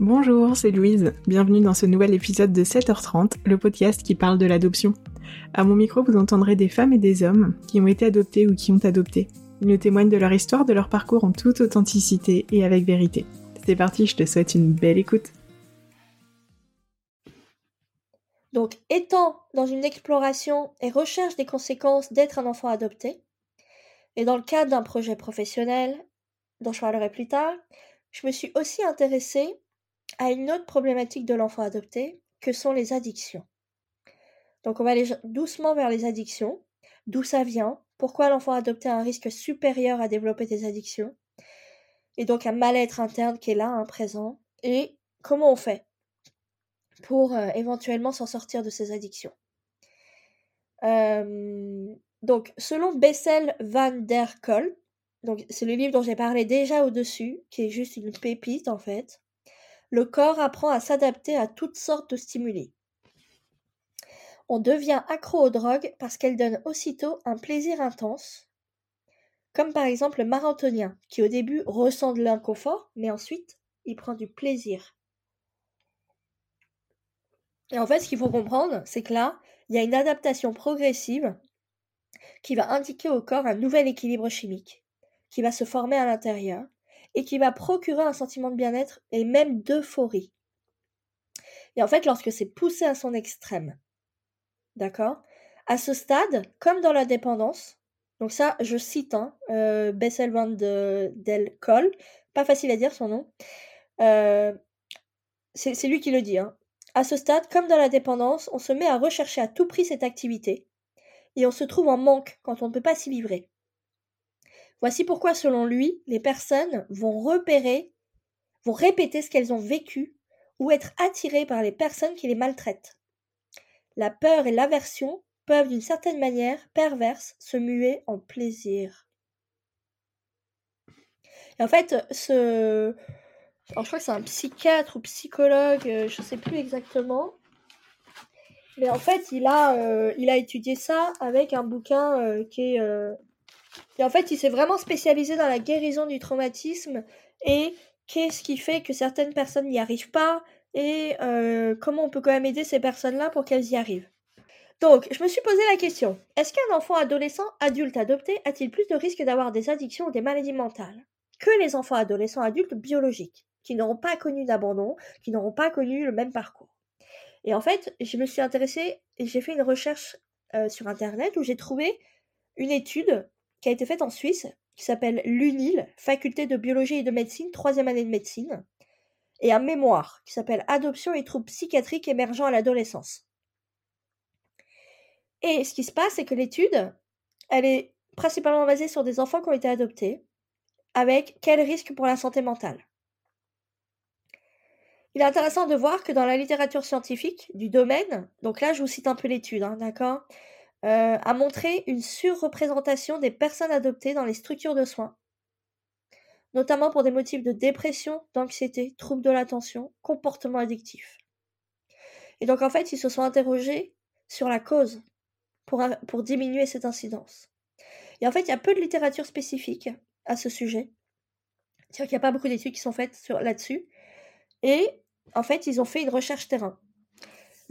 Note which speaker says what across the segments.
Speaker 1: Bonjour, c'est Louise. Bienvenue dans ce nouvel épisode de 7h30, le podcast qui parle de l'adoption. À mon micro, vous entendrez des femmes et des hommes qui ont été adoptés ou qui ont adopté. Ils nous témoignent de leur histoire, de leur parcours en toute authenticité et avec vérité. C'est parti, je te souhaite une belle écoute.
Speaker 2: Donc, étant dans une exploration et recherche des conséquences d'être un enfant adopté, et dans le cadre d'un projet professionnel, dont je parlerai plus tard, je me suis aussi intéressée à une autre problématique de l'enfant adopté, que sont les addictions. Donc on va aller doucement vers les addictions, d'où ça vient, pourquoi l'enfant adopté a un risque supérieur à développer des addictions, et donc un mal-être interne qui est là, un présent, et comment on fait pour euh, éventuellement s'en sortir de ces addictions? Euh, donc, selon Bessel van der Kolk, c'est le livre dont j'ai parlé déjà au-dessus, qui est juste une pépite en fait, le corps apprend à s'adapter à toutes sortes de stimuli. On devient accro aux drogues parce qu'elles donnent aussitôt un plaisir intense, comme par exemple le marathonien, qui au début ressent de l'inconfort, mais ensuite il prend du plaisir. Et en fait, ce qu'il faut comprendre, c'est que là, il y a une adaptation progressive qui va indiquer au corps un nouvel équilibre chimique, qui va se former à l'intérieur, et qui va procurer un sentiment de bien-être et même d'euphorie. Et en fait, lorsque c'est poussé à son extrême, d'accord À ce stade, comme dans la dépendance, donc ça, je cite hein, euh, Bessel van de, del Col, pas facile à dire son nom, euh, c'est lui qui le dit. Hein. À ce stade, comme dans la dépendance, on se met à rechercher à tout prix cette activité, et on se trouve en manque quand on ne peut pas s'y livrer. Voici pourquoi, selon lui, les personnes vont repérer, vont répéter ce qu'elles ont vécu ou être attirées par les personnes qui les maltraitent. La peur et l'aversion peuvent d'une certaine manière perverse se muer en plaisir. En fait, ce. Alors, je crois que c'est un psychiatre ou psychologue, euh, je ne sais plus exactement. Mais en fait, il a, euh, étudié ça avec un bouquin euh, qui est et en fait, il s'est vraiment spécialisé dans la guérison du traumatisme et qu'est-ce qui fait que certaines personnes n'y arrivent pas et euh, comment on peut quand même aider ces personnes-là pour qu'elles y arrivent. Donc, je me suis posé la question, est-ce qu'un enfant adolescent adulte adopté a-t-il plus de risques d'avoir des addictions ou des maladies mentales que les enfants adolescents adultes biologiques, qui n'auront pas connu d'abandon, qui n'auront pas connu le même parcours? Et en fait, je me suis intéressée et j'ai fait une recherche euh, sur Internet où j'ai trouvé une étude qui a été faite en Suisse, qui s'appelle l'UNIL, Faculté de biologie et de médecine, troisième année de médecine, et un mémoire qui s'appelle Adoption et troubles psychiatriques émergents à l'adolescence. Et ce qui se passe, c'est que l'étude, elle est principalement basée sur des enfants qui ont été adoptés, avec quel risque pour la santé mentale. Il est intéressant de voir que dans la littérature scientifique du domaine, donc là je vous cite un peu l'étude, hein, d'accord? Euh, a montré une surreprésentation des personnes adoptées dans les structures de soins, notamment pour des motifs de dépression, d'anxiété, troubles de l'attention, comportement addictif. Et donc en fait, ils se sont interrogés sur la cause pour, pour diminuer cette incidence. Et en fait, il y a peu de littérature spécifique à ce sujet. C'est-à-dire qu'il n'y a pas beaucoup d'études qui sont faites là-dessus. Et en fait, ils ont fait une recherche terrain.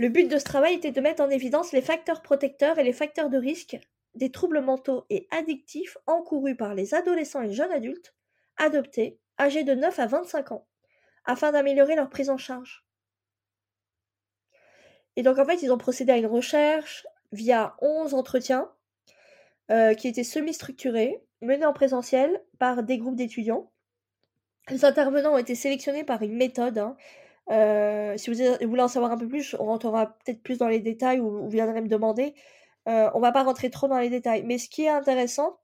Speaker 2: Le but de ce travail était de mettre en évidence les facteurs protecteurs et les facteurs de risque des troubles mentaux et addictifs encourus par les adolescents et jeunes adultes adoptés âgés de 9 à 25 ans, afin d'améliorer leur prise en charge. Et donc en fait, ils ont procédé à une recherche via 11 entretiens euh, qui étaient semi-structurés, menés en présentiel par des groupes d'étudiants. Les intervenants ont été sélectionnés par une méthode hein, euh, si vous voulez en savoir un peu plus, on rentrera peut-être plus dans les détails ou vous viendrez me demander. Euh, on va pas rentrer trop dans les détails. Mais ce qui est intéressant,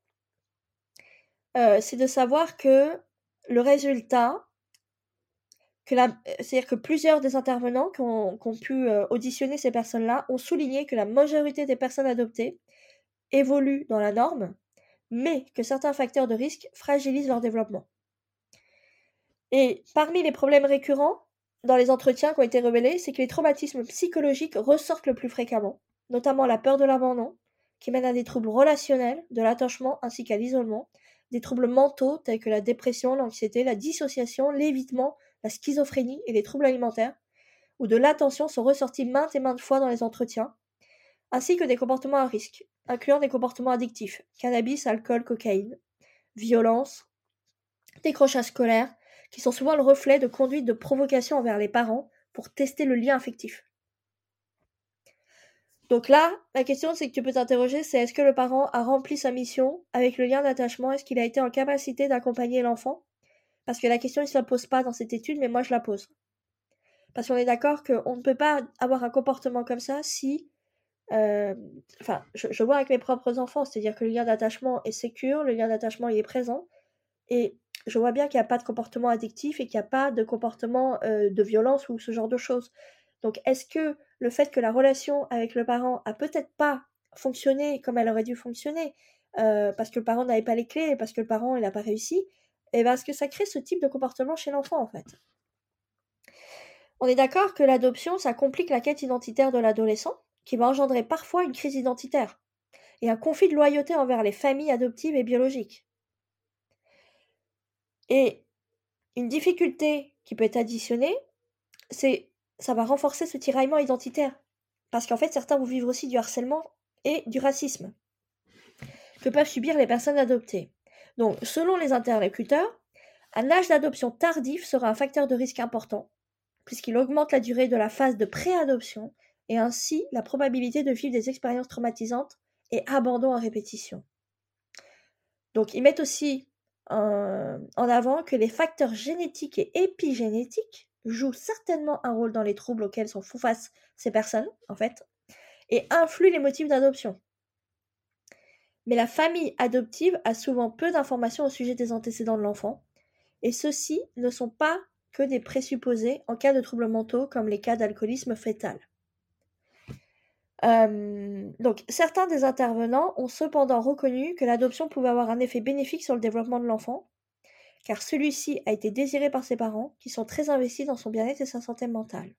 Speaker 2: euh, c'est de savoir que le résultat, c'est-à-dire que plusieurs des intervenants qui ont, pu auditionner ces personnes-là ont souligné que la majorité des personnes adoptées évoluent dans la norme, mais que certains facteurs de risque fragilisent leur développement. Et parmi les problèmes récurrents, dans les entretiens qui ont été révélés, c'est que les traumatismes psychologiques ressortent le plus fréquemment, notamment la peur de l'abandon, qui mène à des troubles relationnels, de l'attachement ainsi qu'à l'isolement, des troubles mentaux tels que la dépression, l'anxiété, la dissociation, l'évitement, la schizophrénie et les troubles alimentaires, ou de l'attention sont ressortis maintes et maintes fois dans les entretiens, ainsi que des comportements à risque, incluant des comportements addictifs, cannabis, alcool, cocaïne, violence, décrochage scolaire, qui sont souvent le reflet de conduites de provocation envers les parents pour tester le lien affectif. Donc là, la question c'est que tu peux t'interroger, c'est est-ce que le parent a rempli sa mission avec le lien d'attachement? Est-ce qu'il a été en capacité d'accompagner l'enfant? Parce que la question ne se la pose pas dans cette étude, mais moi je la pose. Parce qu'on est d'accord qu'on ne peut pas avoir un comportement comme ça si... Euh, enfin, je, vois avec mes propres enfants, c'est-à-dire que le lien d'attachement est sécure, le lien d'attachement il est présent, et je vois bien qu'il n'y a pas de comportement addictif et qu'il n'y a pas de comportement euh, de violence ou ce genre de choses. Donc est-ce que le fait que la relation avec le parent a peut-être pas fonctionné comme elle aurait dû fonctionner, euh, parce que le parent n'avait pas les clés, parce que le parent n'a pas réussi, et eh ben, est-ce que ça crée ce type de comportement chez l'enfant en fait? On est d'accord que l'adoption, ça complique la quête identitaire de l'adolescent, qui va engendrer parfois une crise identitaire, et un conflit de loyauté envers les familles adoptives et biologiques. Et une difficulté qui peut être additionnée, c'est ça va renforcer ce tiraillement identitaire. Parce qu'en fait, certains vont vivre aussi du harcèlement et du racisme que peuvent subir les personnes adoptées. Donc, selon les interlocuteurs, un âge d'adoption tardif sera un facteur de risque important, puisqu'il augmente la durée de la phase de préadoption et ainsi la probabilité de vivre des expériences traumatisantes et abandon à répétition. Donc, ils mettent aussi en avant que les facteurs génétiques et épigénétiques joue certainement un rôle dans les troubles auxquels sont font face ces personnes, en fait, et influe les motifs d'adoption. Mais la famille adoptive a souvent peu d'informations au sujet des antécédents de l'enfant, et ceux-ci ne sont pas que des présupposés en cas de troubles mentaux comme les cas d'alcoolisme fœtal. Euh, donc, certains des intervenants ont cependant reconnu que l'adoption pouvait avoir un effet bénéfique sur le développement de l'enfant, car celui-ci a été désiré par ses parents, qui sont très investis dans son bien-être et sa santé mentale.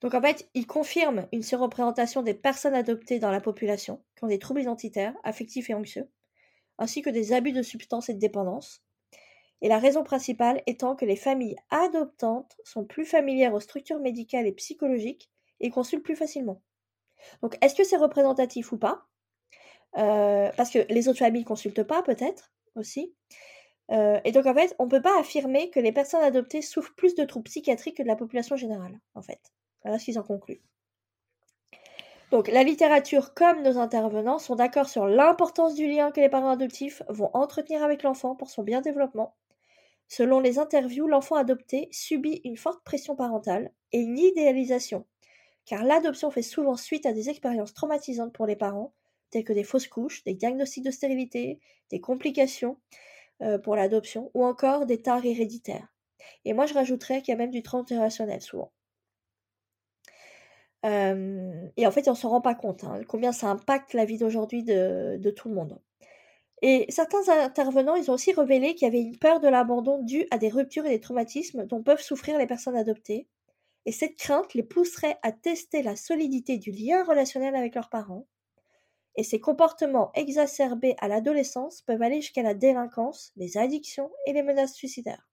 Speaker 2: Donc en fait, il confirme une surreprésentation des personnes adoptées dans la population, qui ont des troubles identitaires, affectifs et anxieux, ainsi que des abus de substances et de dépendance. Et la raison principale étant que les familles adoptantes sont plus familières aux structures médicales et psychologiques et consultent plus facilement. Donc est-ce que c'est représentatif ou pas? Euh, Parce que les autres familles ne consultent pas peut-être, aussi. Euh, et donc, en fait, on ne peut pas affirmer que les personnes adoptées souffrent plus de troubles psychiatriques que de la population générale, en fait. Voilà ce qu'ils en concluent. Donc, la littérature comme nos intervenants sont d'accord sur l'importance du lien que les parents adoptifs vont entretenir avec l'enfant pour son bien développement. Selon les interviews, l'enfant adopté subit une forte pression parentale et une idéalisation, car l'adoption fait souvent suite à des expériences traumatisantes pour les parents tels que des fausses couches, des diagnostics de stérilité, des complications euh, pour l'adoption, ou encore des tares héréditaires. Et moi, je rajouterais qu'il y a même du transgénérationnel souvent. Euh, et en fait, on ne s'en rend pas compte, hein, combien ça impacte la vie d'aujourd'hui de, de, tout le monde. Et certains intervenants, ils ont aussi révélé qu'il y avait une peur de l'abandon due à des ruptures et des traumatismes dont peuvent souffrir les personnes adoptées. Et cette crainte les pousserait à tester la solidité du lien relationnel avec leurs parents, et ces comportements exacerbés à l'adolescence peuvent aller jusqu'à la délinquance, les addictions et les menaces suicidaires.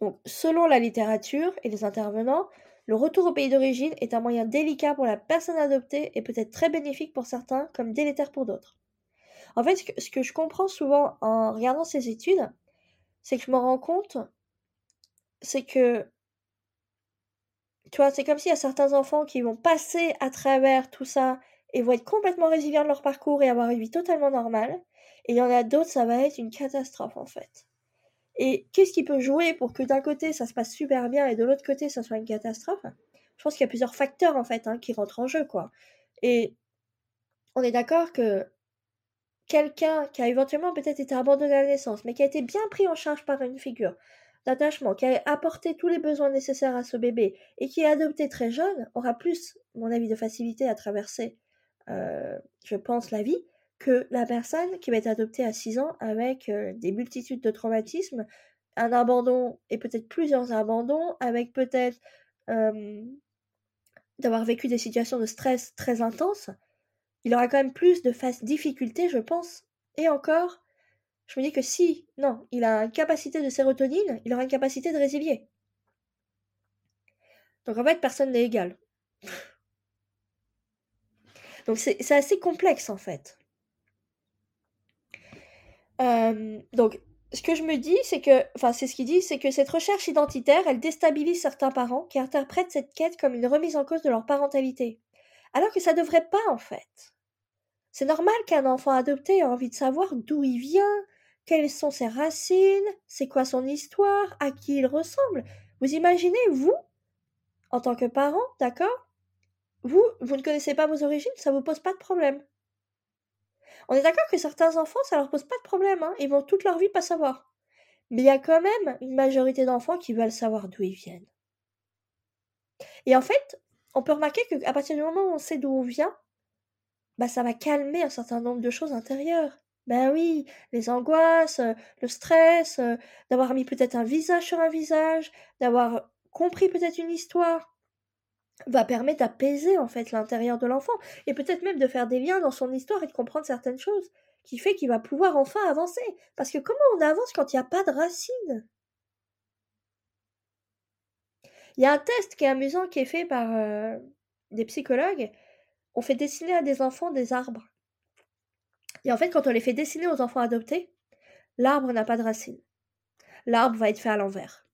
Speaker 2: Donc, selon la littérature et les intervenants, le retour au pays d'origine est un moyen délicat pour la personne adoptée et peut être très bénéfique pour certains comme délétère pour d'autres. En fait, ce que je comprends souvent en regardant ces études, c'est que je me rends compte, c'est que tu vois, c'est comme s'il y a certains enfants qui vont passer à travers tout ça et vont être complètement résilients de leur parcours et avoir une vie totalement normale. Et il y en a d'autres, ça va être une catastrophe en fait. Et qu'est-ce qui peut jouer pour que d'un côté ça se passe super bien et de l'autre côté ça soit une catastrophe? Je pense qu'il y a plusieurs facteurs en fait hein, qui rentrent en jeu quoi. Et on est d'accord que quelqu'un qui a éventuellement peut-être été abandonné à la naissance, mais qui a été bien pris en charge par une figure, d'attachement, qui a apporté tous les besoins nécessaires à ce bébé et qui est adopté très jeune, aura plus, mon avis, de facilité à traverser, euh, je pense, la vie que la personne qui va être adoptée à 6 ans avec euh, des multitudes de traumatismes, un abandon et peut-être plusieurs abandons, avec peut-être euh, d'avoir vécu des situations de stress très intenses. il aura quand même plus de difficultés, je pense. Et encore, je me dis que si, non, il a une capacité de sérotonine, il aura une capacité de résilier. Donc en fait, personne n'est égal. Donc c'est assez complexe en fait. Euh, donc ce que je me dis, c'est que, enfin c'est ce qu'il dit, c'est que cette recherche identitaire, elle déstabilise certains parents qui interprètent cette quête comme une remise en cause de leur parentalité. Alors que ça devrait pas en fait. C'est normal qu'un enfant adopté ait envie de savoir d'où il vient, quelles sont ses racines, c'est quoi son histoire, à qui il ressemble? Vous imaginez, vous, en tant que parent, d'accord? Vous, vous ne connaissez pas vos origines, ça vous pose pas de problème. On est d'accord que certains enfants, ça leur pose pas de problème, hein ils vont toute leur vie pas savoir. Mais il y a quand même une majorité d'enfants qui veulent savoir d'où ils viennent. Et en fait, on peut remarquer qu'à partir du moment où on sait d'où on vient, bah ça va calmer un certain nombre de choses intérieures. Ben oui, les angoisses, euh, le stress, euh, d'avoir mis peut-être un visage sur un visage, d'avoir compris peut-être une histoire, va permettre d'apaiser en fait l'intérieur de l'enfant et peut-être même de faire des liens dans son histoire et de comprendre certaines choses qui fait qu'il va pouvoir enfin avancer. Parce que comment on avance quand il n'y a pas de racines? Il y a un test qui est amusant qui est fait par euh, des psychologues. On fait dessiner à des enfants des arbres. Et en fait, quand on les fait dessiner aux enfants adoptés, l'arbre n'a pas de racines. L'arbre va être fait à l'envers.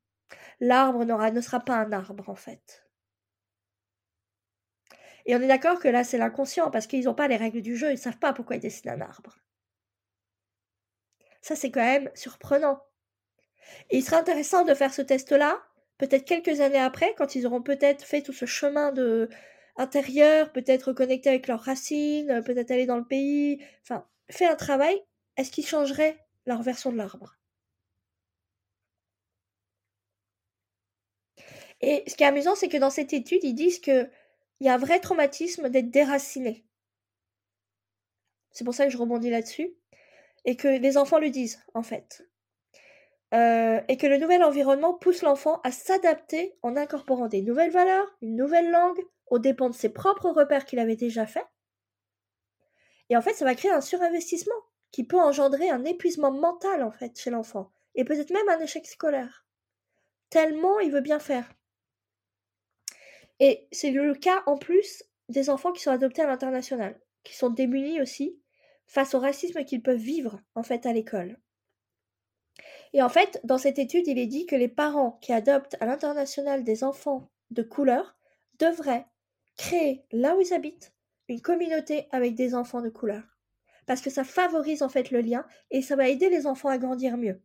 Speaker 2: L'arbre ne sera pas un arbre, en fait. Et on est d'accord que là, c'est l'inconscient, parce qu'ils n'ont pas les règles du jeu, ils ne savent pas pourquoi ils dessinent un arbre. Ça, c'est quand même surprenant. Et il sera intéressant de faire ce test-là, peut-être quelques années après, quand ils auront peut-être fait tout ce chemin de intérieur, peut-être reconnecter avec leurs racines, peut-être aller dans le pays, enfin, fait un travail, est-ce qu'ils changeraient leur version de l'arbre? Et ce qui est amusant, c'est que dans cette étude, ils disent qu'il y a un vrai traumatisme d'être déraciné. C'est pour ça que je rebondis là-dessus. Et que les enfants le disent, en fait. Euh, et que le nouvel environnement pousse l'enfant à s'adapter en incorporant des nouvelles valeurs, une nouvelle langue, aux dépens de ses propres repères qu'il avait déjà faits. Et en fait, ça va créer un surinvestissement qui peut engendrer un épuisement mental, en fait, chez l'enfant. Et peut-être même un échec scolaire. Tellement il veut bien faire. Et c'est le cas en plus des enfants qui sont adoptés à l'international, qui sont démunis aussi face au racisme qu'ils peuvent vivre en fait à l'école. Et en fait, dans cette étude, il est dit que les parents qui adoptent à l'international des enfants de couleur devraient créer là où ils habitent une communauté avec des enfants de couleur. Parce que ça favorise en fait le lien et ça va aider les enfants à grandir mieux.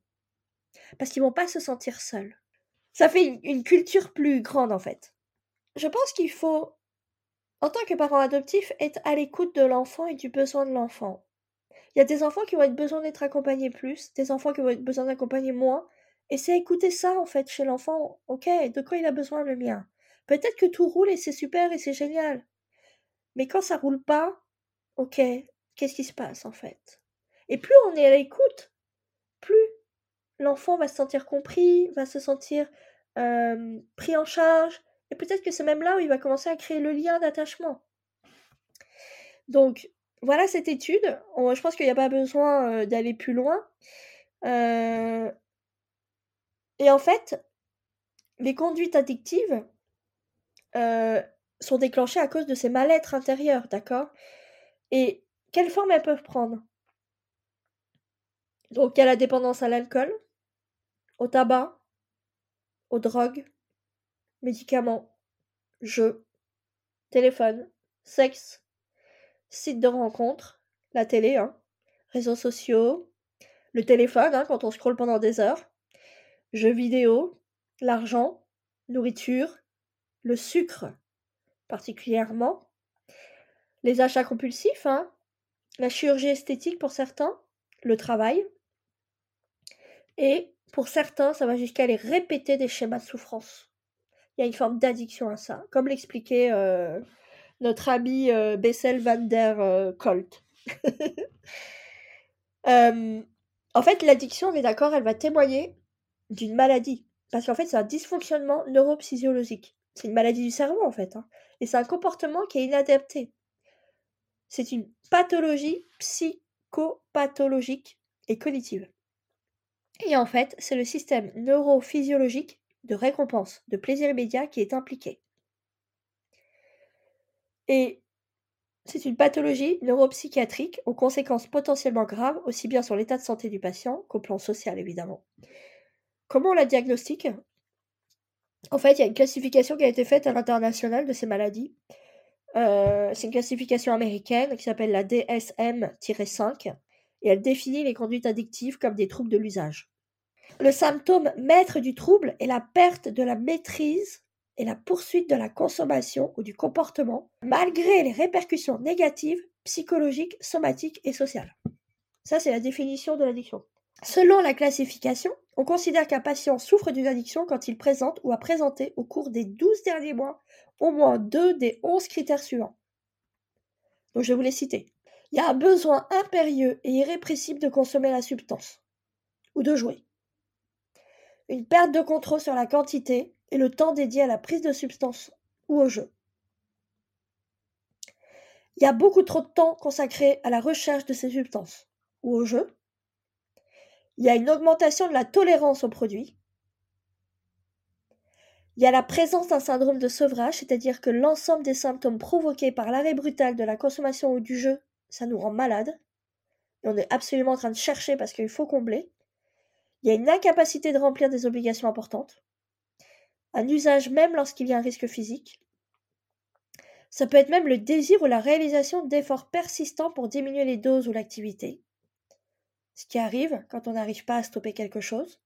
Speaker 2: Parce qu'ils vont pas se sentir seuls. Ça fait une culture plus grande en fait je pense qu'il faut, en tant que parent adoptif, être à l'écoute de l'enfant et du besoin de l'enfant. Il y a des enfants qui vont être besoin d'être accompagnés plus, des enfants qui vont être besoin d'accompagner moins, et c'est écouter ça en fait chez l'enfant. Ok, de quoi il a besoin le mien? Peut-être que tout roule et c'est super et c'est génial. Mais quand ça roule pas, ok, qu'est-ce qui se passe en fait? Et plus on est à l'écoute, plus l'enfant va se sentir compris, va se sentir pris en charge, et peut-être que c'est même là où il va commencer à créer le lien d'attachement. Donc, voilà cette étude. je pense qu'il n'y a pas besoin d'aller plus loin. Et en fait, les conduites addictives sont déclenchées à cause de ces mal-être intérieurs, d'accord? Et quelle forme elles peuvent prendre? Donc, il y a la dépendance à l'alcool, au tabac, aux drogues, médicaments, jeux, téléphone, sexe, site de rencontres, la télé, hein, réseaux sociaux, le téléphone hein, quand on scrolle pendant des heures, jeux vidéo, l'argent, nourriture, le sucre particulièrement, les achats compulsifs, hein, la chirurgie esthétique pour certains, le travail, et pour certains, ça va jusqu'à aller répéter des schémas de souffrance il y a une forme d'addiction à ça, comme l'expliquait euh, notre ami euh, Bessel van der euh, Colt. en fait, l'addiction, on est d'accord, elle va témoigner d'une maladie. Parce qu'en fait, c'est un dysfonctionnement neurophysiologique. C'est une maladie du cerveau, en fait. Hein. Et c'est un comportement qui est inadapté. c'est une pathologie psychopathologique et cognitive. Et en fait, c'est le système neurophysiologique de récompense, de plaisir immédiat qui est impliqué. Et c'est une pathologie neuropsychiatrique aux conséquences potentiellement graves, aussi bien sur l'état de santé du patient qu'au plan social, évidemment. Comment on la diagnostique? En fait, il y a une classification qui a été faite à l'international de ces maladies. Euh, c'est une classification américaine qui s'appelle la DSM-5 et elle définit les conduites addictives comme des troubles de l'usage. Le symptôme maître du trouble est la perte de la maîtrise et la poursuite de la consommation ou du comportement, malgré les répercussions négatives psychologiques, somatiques et sociales. Ça, c'est la définition de l'addiction. Selon la classification, on considère qu'un patient souffre d'une addiction quand il présente ou a présenté au cours des 12 derniers mois au moins deux des 11 critères suivants. Donc je vais vous les citer. Il y a un besoin impérieux et irrépressible de consommer la substance ou de jouer. Une perte de contrôle sur la quantité et le temps dédié à la prise de substance ou au jeu. Il y a beaucoup trop de temps consacré à la recherche de ces substances ou au jeu. Il y a une augmentation de la tolérance aux produits. Il y a la présence d'un syndrome de sevrage, c'est-à-dire que l'ensemble des symptômes provoqués par l'arrêt brutal de la consommation ou du jeu, ça nous rend malade. Et on est absolument en train de chercher parce qu'il faut combler. Il y a une incapacité de remplir des obligations importantes un usage même lorsqu'il y a un risque physique. Ça peut être même le désir ou la réalisation d'efforts persistants pour diminuer les doses ou l'activité. Ce qui arrive quand on n'arrive pas à stopper quelque chose.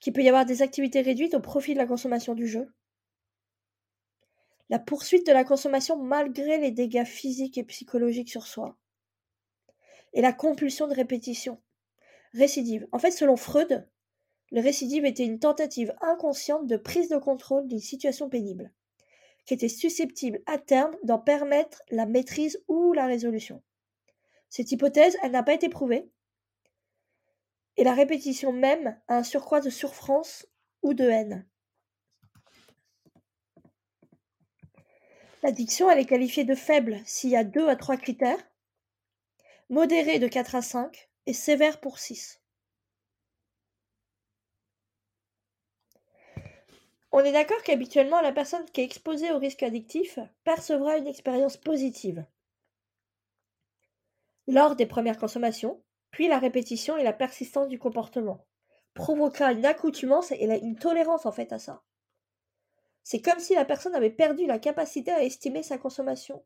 Speaker 2: Qu'il peut y avoir des activités réduites au profit de la consommation du jeu. La poursuite de la consommation malgré les dégâts physiques et psychologiques sur soi. Et la compulsion de répétition. Récidive. En fait, selon Freud, le récidive était une tentative inconsciente de prise de contrôle d'une situation pénible, qui était susceptible à terme d'en permettre la maîtrise ou la résolution. Cette hypothèse, n'a pas été prouvée, et la répétition même a un surcroît de souffrance ou de haine. L'addiction, elle est qualifiée de faible s'il y a 2 à 3 critères, modérée de 4 à 5 et sévère pour 6. On est d'accord qu'habituellement, la personne qui est exposée au risque addictif percevra une expérience positive lors des premières consommations, puis la répétition et la persistance du comportement, provoquera une accoutumance et une tolérance en fait à ça. C'est comme si la personne avait perdu la capacité à estimer sa consommation.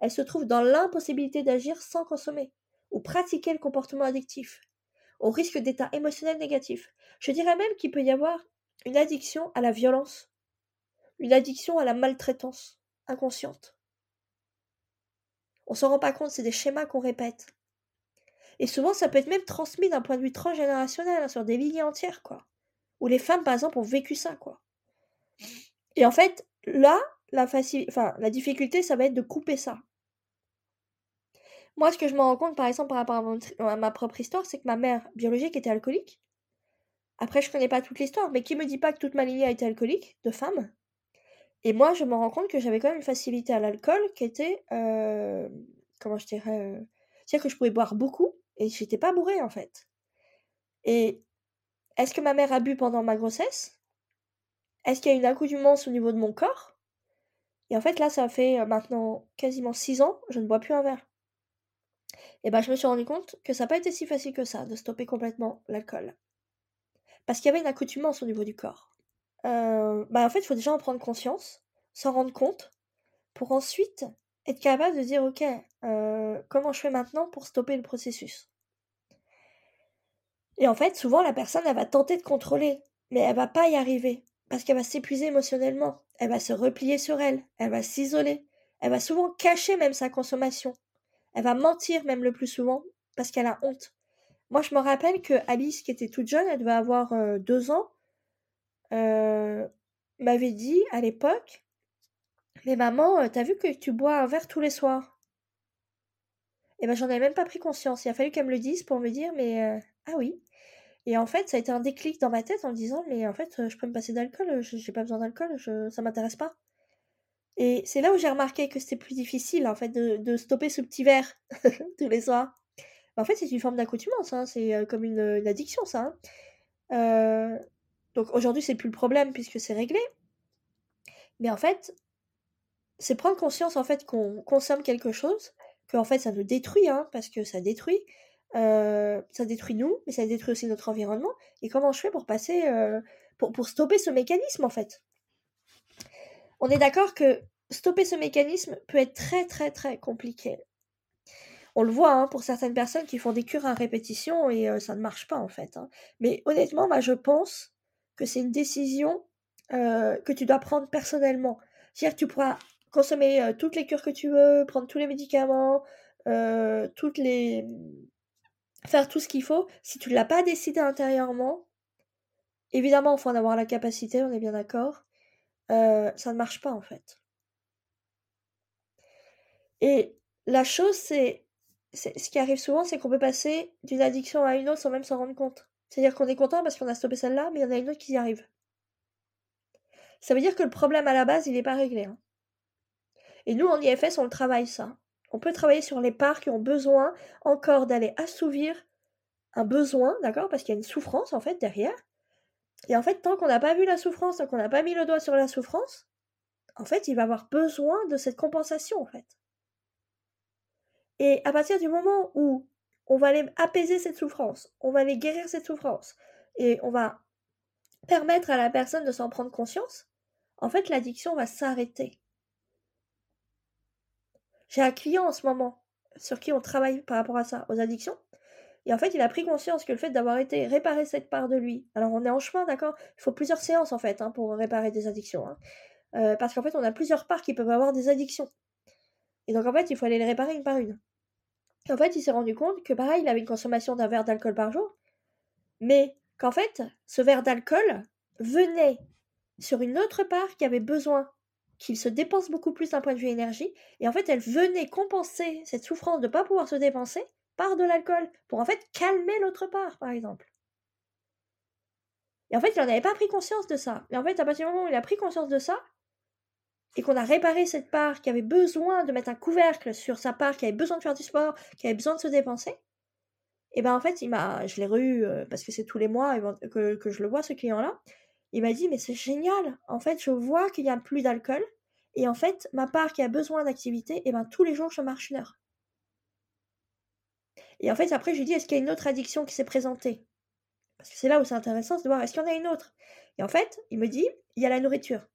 Speaker 2: Elle se trouve dans l'impossibilité d'agir sans consommer ou pratiquer le comportement addictif, au risque d'état émotionnel négatif. Je dirais même qu'il peut y avoir une addiction à la violence, une addiction à la maltraitance inconsciente. On s'en rend pas compte, c'est des schémas qu'on répète. Et souvent, ça peut être même transmis d'un point de vue transgénérationnel, hein, sur des lignées entières, quoi. Où les femmes, par exemple, ont vécu ça, quoi. Et en fait, là, la, difficulté, ça va être de couper ça. Moi, ce que je me rends compte, par exemple, par rapport à ma propre histoire, c'est que ma mère biologique était alcoolique. Après, je connais pas toute l'histoire, mais qui me dit pas que toute ma lignée a été alcoolique, de femme? Et moi, je me rends compte que j'avais quand même une facilité à l'alcool qui était. Euh, comment je dirais euh, C'est-à-dire que je pouvais boire beaucoup et j'étais pas bourrée en fait. Et est-ce que ma mère a bu pendant ma grossesse? Est-ce qu'il y a une accoutumance au niveau de mon corps? Et en fait, là, ça fait euh, maintenant quasiment 6 ans, je ne bois plus un verre. Et ben, je me suis rendu compte que ça n'a pas été si facile que ça de stopper complètement l'alcool. Parce qu'il y avait une accoutumance au niveau du corps. Euh, bah en fait, il faut déjà en prendre conscience, s'en rendre compte, pour ensuite être capable de dire, ok, euh, comment je fais maintenant pour stopper le processus? Et en fait, souvent, la personne, elle va tenter de contrôler, mais elle va pas y arriver, parce qu'elle va s'épuiser émotionnellement, elle va se replier sur elle, elle va s'isoler, elle va souvent cacher même sa consommation, elle va mentir même le plus souvent, parce qu'elle a honte. Moi, je me rappelle que Alice, qui était toute jeune, elle devait avoir euh, deux ans, euh, m'avait dit à l'époque Mais maman, euh, t'as vu que tu bois un verre tous les soirs? Et ben, j'en avais même pas pris conscience. Il a fallu qu'elle me le dise pour me dire Mais ah oui. Et en fait, ça a été un déclic dans ma tête en me disant Mais en fait, je peux me passer d'alcool, j'ai pas besoin d'alcool, ça m'intéresse pas. Et c'est là où j'ai remarqué que c'était plus difficile, en fait, de, stopper ce petit verre tous les soirs. En fait, c'est une forme d'accoutumance, hein, c'est euh, comme une, une addiction, ça. hein. Euh, donc aujourd'hui, c'est plus le problème puisque c'est réglé. Mais en fait, c'est prendre conscience en fait qu'on consomme quelque chose, que en fait ça nous détruit, hein, parce que ça détruit, euh, ça détruit nous, mais ça détruit aussi notre environnement. Et comment je fais pour passer, euh, pour, stopper ce mécanisme en fait? On est d'accord que stopper ce mécanisme peut être très très très compliqué. On le voit hein, pour certaines personnes qui font des cures à répétition et euh, ça ne marche pas en fait. hein. Mais honnêtement, moi je pense que c'est une décision euh, que tu dois prendre personnellement. C'est-à-dire que tu pourras consommer euh, toutes les cures que tu veux, prendre tous les médicaments, euh, toutes les... faire tout ce qu'il faut. Si tu ne l'as pas décidé intérieurement, évidemment, il faut en avoir la capacité, on est bien d'accord, ça ne marche pas en fait. Et la chose, c'est- Ce qui arrive souvent, c'est qu'on peut passer d'une addiction à une autre sans même s'en rendre compte. C'est-à-dire qu'on est content parce qu'on a stoppé celle-là, mais il y en a une autre qui y arrive. Ça veut dire que le problème à la base, il n'est pas réglé. hein. Et nous, en IFS, on le travaille ça. On peut travailler sur les parts qui ont besoin encore d'aller assouvir un besoin, d'accord Parce qu'il y a une souffrance, en fait, derrière. Et en fait, tant qu'on n'a pas vu la souffrance, tant qu'on n'a pas mis le doigt sur la souffrance, en fait, il va avoir besoin de cette compensation, en fait. Et à partir du moment où on va aller apaiser cette souffrance, on va aller guérir cette souffrance, et on va permettre à la personne de s'en prendre conscience, en fait, l'addiction va s'arrêter. J'ai un client en ce moment sur qui on travaille par rapport à ça, aux addictions. Et en fait, il a pris conscience que le fait d'avoir été réparer cette part de lui, alors on est en chemin, d'accord? Il faut plusieurs séances en fait hein, pour réparer des addictions. hein. Euh, parce qu'en fait, on a plusieurs parts qui peuvent avoir des addictions. Et donc en fait, il faut aller les réparer une par une. Et en fait, il s'est rendu compte que pareil, il avait une consommation d'un verre d'alcool par jour, mais qu'en fait, ce verre d'alcool venait sur une autre part qui avait besoin qu'il se dépense beaucoup plus d'un point de vue énergie, et en fait, elle venait compenser cette souffrance de ne pas pouvoir se dépenser par de l'alcool, pour en fait calmer l'autre part, par exemple. Et en fait, il n'en avait pas pris conscience de ça. Mais en fait, à partir du moment où il a pris conscience de ça, et qu'on a réparé cette part qui avait besoin de mettre un couvercle sur sa part, qui avait besoin de faire du sport, qui avait besoin de se dépenser, et ben en fait, il m'a, je l'ai re parce que c'est tous les mois que, que je le vois, ce client-là. Il m'a dit, mais c'est génial, en fait, je vois qu'il n'y a plus d'alcool, et en fait, ma part qui a besoin d'activité, et ben tous les jours, je marche une heure. Et en fait, après, je lui dis, est-ce qu'il y a une autre addiction qui s'est présentée? Parce que c'est là où c'est intéressant, de voir, est-ce qu'il y en a une autre? Et en fait, il me dit, il y a la nourriture.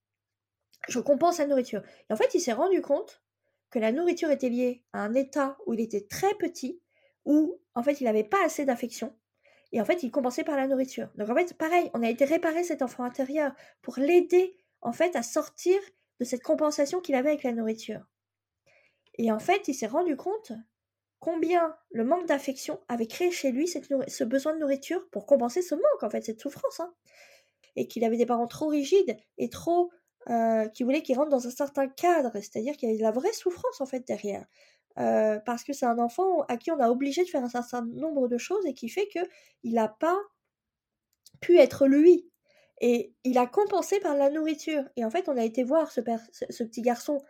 Speaker 2: Je compense la nourriture. Et en fait, il s'est rendu compte que la nourriture était liée à un état où il était très petit, où en fait, il n'avait pas assez d'affection. Et en fait, il compensait par la nourriture. Donc en fait, pareil, on a été réparer cet enfant intérieur pour l'aider en fait à sortir de cette compensation qu'il avait avec la nourriture. Et en fait, il s'est rendu compte combien le manque d'affection avait créé chez lui ce besoin de nourriture pour compenser ce manque, en fait, cette souffrance. hein. Et qu'il avait des parents trop rigides et trop. Euh, qui voulaient qu'il rentre dans un certain cadre, c'est-à-dire qu'il y avait de la vraie souffrance, en fait, derrière. Euh, parce que c'est un enfant à qui on a obligé de faire un certain nombre de choses et qui fait qu'il n'a pas pu être lui. Et il a compensé par la nourriture. Et en fait, on a été voir ce petit garçon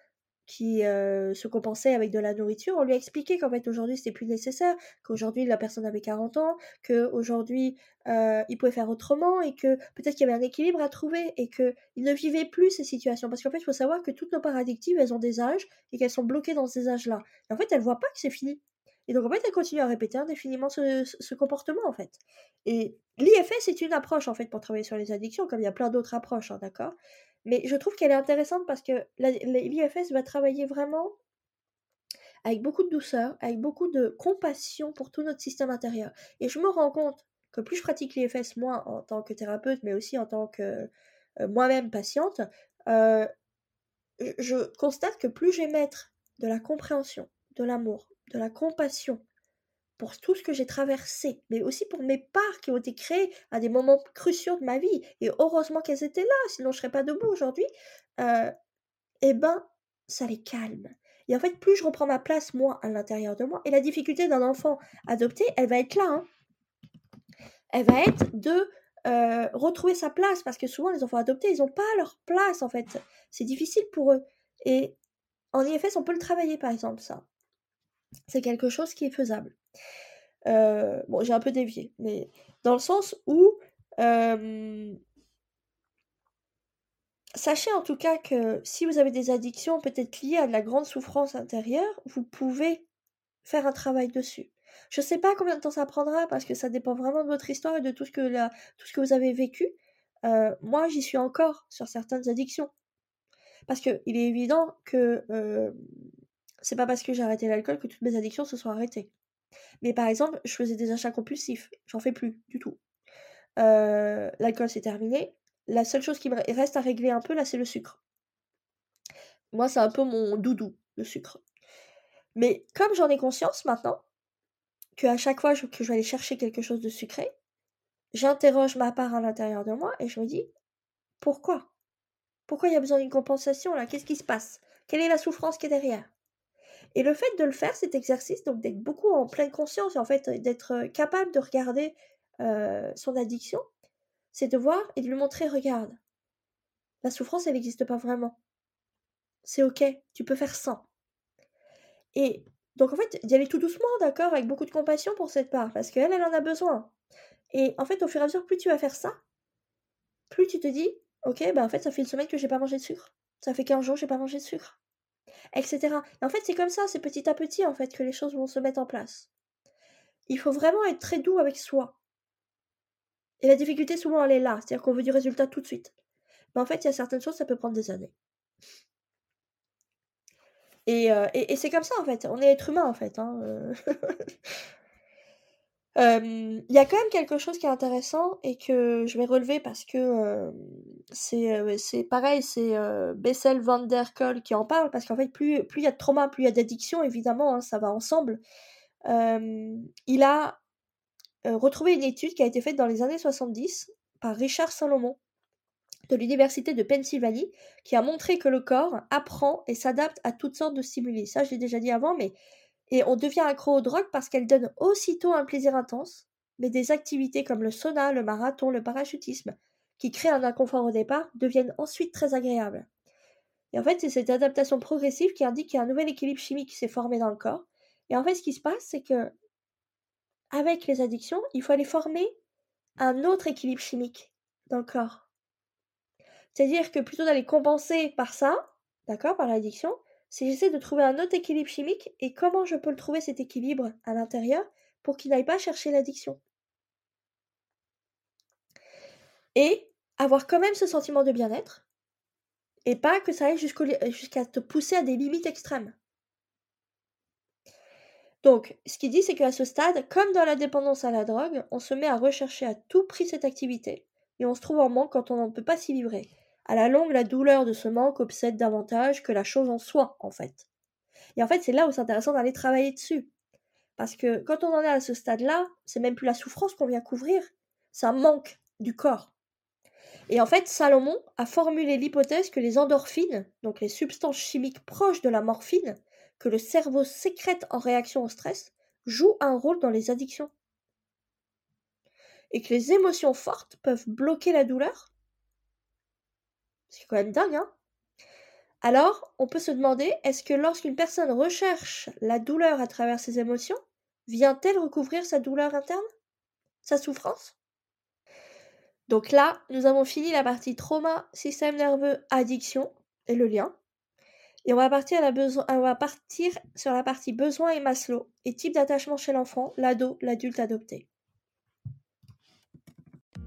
Speaker 2: qui euh, se compensait avec de la nourriture. On lui a expliqué qu'en fait, aujourd'hui, c'était plus nécessaire, qu'aujourd'hui, la personne avait 40 ans, qu'aujourd'hui, euh, il pouvait faire autrement et que peut-être qu'il y avait un équilibre à trouver et qu'il ne vivait plus ces situations. Parce qu'en fait, il faut savoir que toutes nos parts addictives, elles ont des âges et qu'elles sont bloquées dans ces âges-là. Et en fait, elles voient pas que c'est fini. Et donc, en fait, elles continuent à répéter indéfiniment ce, comportement, en fait. Et l'IFS, c'est une approche, en fait, pour travailler sur les addictions, comme il y a plein d'autres approches, hein, d'accord? Mais je trouve qu'elle est intéressante parce que l'IFS va travailler vraiment avec beaucoup de douceur, avec beaucoup de compassion pour tout notre système intérieur. Et je me rends compte que plus je pratique l'IFS, moi, en tant que thérapeute, mais aussi en tant que euh, moi-même patiente, euh, je- constate que plus je vais mettre de la compréhension, de l'amour, de la compassion pour tout ce que j'ai traversé, mais aussi pour mes parts qui ont été créées à des moments cruciaux de ma vie, et heureusement qu'elles étaient là, sinon je serais pas debout aujourd'hui, euh, eh ben, ça les calme. Et en fait, plus je reprends ma place, moi, à l'intérieur de moi, et la difficulté d'un enfant adopté, elle va être là. hein. Elle va être de euh, retrouver sa place, parce que souvent, les enfants adoptés, ils n'ont pas leur place, en fait. C'est difficile pour eux. Et en IFS, on peut le travailler, par exemple, ça. C'est quelque chose qui est faisable. Euh, bon, j'ai un peu dévié, mais dans le sens où sachez en tout cas que si vous avez des addictions peut-être liées à de la grande souffrance intérieure, vous pouvez faire un travail dessus. Je ne sais pas combien de temps ça prendra parce que ça dépend vraiment de votre histoire et de tout ce que, vous avez vécu. Euh, moi, j'y suis encore sur certaines addictions. Parce qu'il est évident que c'est pas parce que j'ai arrêté l'alcool que toutes mes addictions se sont arrêtées. Mais par exemple, je faisais des achats compulsifs. J'en fais plus du tout. Euh, l'alcool, c'est terminé. La seule chose qui me reste à régler un peu, là, c'est le sucre. Moi, c'est un peu mon doudou, le sucre. Mais comme j'en ai conscience maintenant, qu'à chaque fois que je vais aller chercher quelque chose de sucré, j'interroge ma part à l'intérieur de moi et je me dis pourquoi? Pourquoi il y a besoin d'une compensation là? Qu'est-ce qui se passe? Quelle est la souffrance qui est derrière? Et le fait de le faire, cet exercice, donc d'être beaucoup en pleine conscience, en fait, d'être capable de regarder son addiction, c'est de voir et de lui montrer regarde, la souffrance, elle n'existe pas vraiment. C'est ok, tu peux faire sans. Et donc en fait, d'y aller tout doucement, d'accord, avec beaucoup de compassion pour cette part, parce qu'elle, elle en a besoin. Et en fait, au fur et à mesure, plus tu vas faire ça, plus tu te dis, ok, bah en fait, ça fait une semaine que j'ai pas mangé de sucre. Ça fait 15 jours que j'ai pas mangé de sucre. Etc. Et en fait, c'est comme ça, c'est petit à petit, en fait, que les choses vont se mettre en place. Il faut vraiment être très doux avec soi. Et la difficulté, souvent, elle est là. C'est-à-dire qu'on veut du résultat tout de suite. Mais en fait, il y a certaines choses, ça peut prendre des années. Euh, et, c'est comme ça, en fait. On est être humain, en fait. Hein, Il y a quand même quelque chose qui est intéressant et que je vais relever parce que c'est pareil, c'est Bessel van der Kolk qui en parle parce qu'en fait, plus il y a de trauma, plus il y a d'addiction, évidemment, hein, ça va ensemble. il a retrouvé une étude qui a été faite dans les années 70 par Richard Salomon de l'Université de Pennsylvanie qui a montré que le corps apprend et s'adapte à toutes sortes de stimuli. Ça, je l'ai déjà dit avant, mais et on devient accro aux drogues parce qu'elles donnent aussitôt un plaisir intense, mais des activités comme le sauna, le marathon, le parachutisme, qui créent un inconfort au départ, deviennent ensuite très agréables. Et en fait, c'est cette adaptation progressive qui indique qu'il a un nouvel équilibre chimique qui s'est formé dans le corps. Et en fait, ce qui se passe, c'est que avec les addictions, il faut aller former un autre équilibre chimique dans le corps. C'est-à-dire que plutôt d'aller compenser par ça, d'accord, par l'addiction, j'essaie de trouver un autre équilibre chimique et comment je peux le trouver cet équilibre à l'intérieur pour qu'il n'aille pas chercher l'addiction? Et avoir quand même ce sentiment de bien-être et pas que ça aille jusqu'à te pousser à des limites extrêmes. Donc, ce qu'il dit, c'est qu'à ce stade, comme dans la dépendance à la drogue, on se met à rechercher à tout prix cette activité et on se trouve en manque quand on ne peut pas s'y livrer. À la longue, la douleur de ce manque obsède davantage que la chose en soi, en fait. Et en fait, c'est là où c'est intéressant d'aller travailler dessus. Parce que quand on en est à ce stade-là, c'est même plus la souffrance qu'on vient couvrir, c'est un manque du corps. Et en fait, Salomon a formulé l'hypothèse que les endorphines, donc les substances chimiques proches de la morphine, que le cerveau sécrète en réaction au stress, jouent un rôle dans les addictions. Et que les émotions fortes peuvent bloquer la douleur c'est quand même dingue, hein Alors, on peut se demander, est-ce que lorsqu'une personne recherche la douleur à travers ses émotions, vient-elle recouvrir sa douleur interne? Sa souffrance? Donc là, nous avons fini la partie trauma, système nerveux, addiction et le lien. Et on va partir, sur la partie besoin et Maslow et type d'attachement chez l'enfant, l'ado, l'adulte adopté.